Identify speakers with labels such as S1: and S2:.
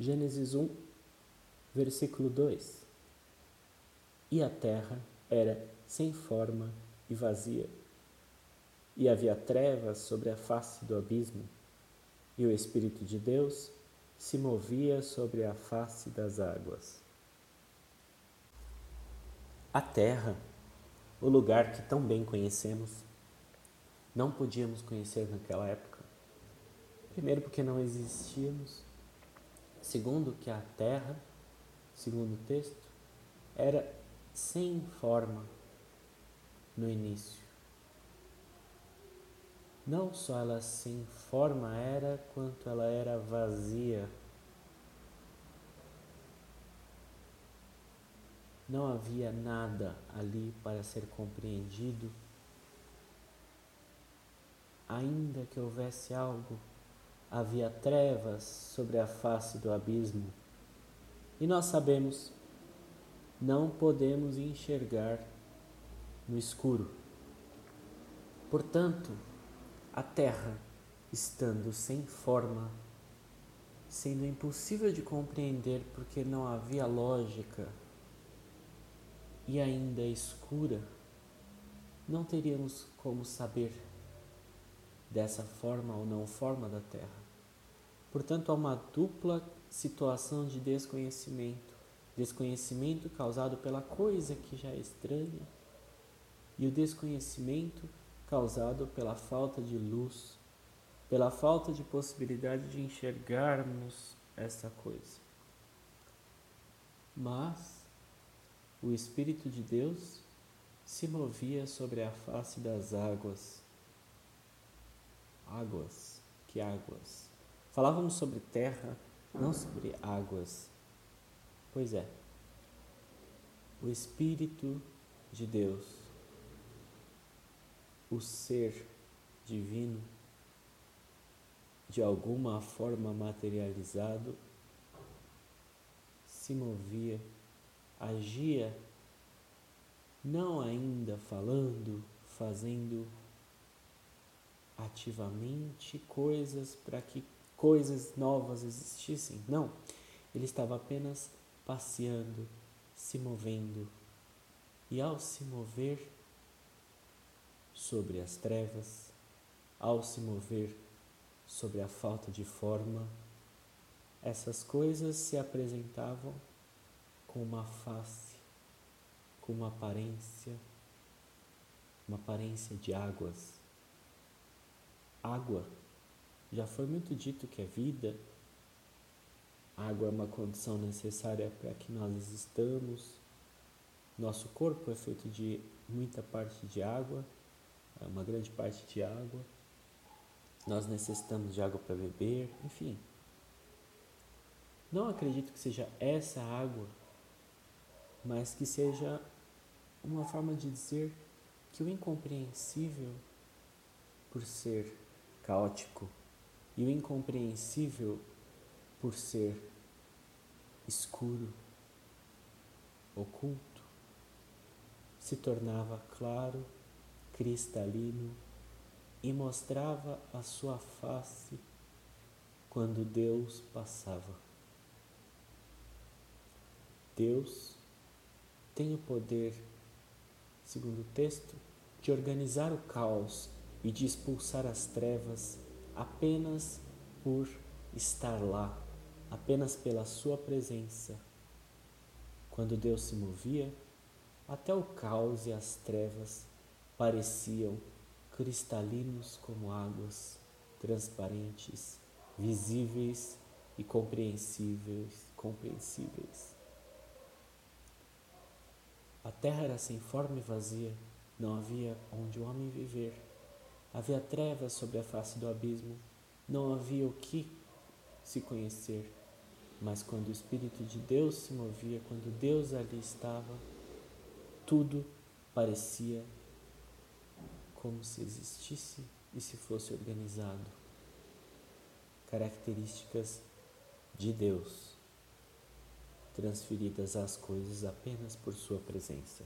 S1: Gênesis 1, versículo 2. E a terra era sem forma e vazia, e havia trevas sobre a face do abismo, e o Espírito de Deus se movia sobre a face das águas. A terra, o lugar que tão bem conhecemos, não podíamos conhecer naquela época. Primeiro, porque não existíamos Segundo, que a terra, segundo o texto, era sem forma no início. Não só ela sem forma era, quanto ela era vazia. Não havia nada ali para ser compreendido, ainda que houvesse algo havia trevas sobre a face do abismo. E nós sabemos, não podemos enxergar no escuro. Portanto, a terra, estando sem forma, sendo impossível de compreender porque não havia lógica e ainda escura, não teríamos como saber dessa forma ou não forma da terra. Portanto, há uma dupla situação de desconhecimento. Desconhecimento causado pela coisa que já é estranha e o desconhecimento causado pela falta de luz, pela falta de possibilidade de enxergarmos essa coisa. Mas o Espírito de Deus se movia sobre a face das águas. Águas, que águas? Falávamos sobre terra, não sobre águas. Pois é, o Espírito de Deus, o ser divino, de alguma forma materializado, se movia, agia, não ainda falando, fazendo ativamente coisas para que coisas novas existissem. Não, ele estava apenas passeando, se movendo. E ao se mover sobre as trevas, ao se mover sobre a falta de forma, essas coisas se apresentavam com uma face, com uma aparência, uma aparência de águas. Água já foi muito dito que a vida, água é uma condição necessária para que nós existamos. Nosso corpo é feito de muita parte de água, é uma grande parte de água. Nós necessitamos de água para beber, enfim. Não acredito que seja essa água, mas que seja uma forma de dizer que o incompreensível, por ser caótico, e o incompreensível por ser escuro, oculto, se tornava claro, cristalino e mostrava a sua face quando Deus passava. Deus tem o poder, segundo o texto, de organizar o caos e de expulsar as trevas apenas por estar lá, apenas pela sua presença. Quando Deus se movia, até o caos e as trevas pareciam cristalinos como águas, transparentes, visíveis e compreensíveis, compreensíveis. A terra era sem forma e vazia, não havia onde o homem viver. Havia trevas sobre a face do abismo, não havia o que se conhecer. Mas quando o Espírito de Deus se movia, quando Deus ali estava, tudo parecia como se existisse e se fosse organizado. Características de Deus transferidas às coisas apenas por Sua presença.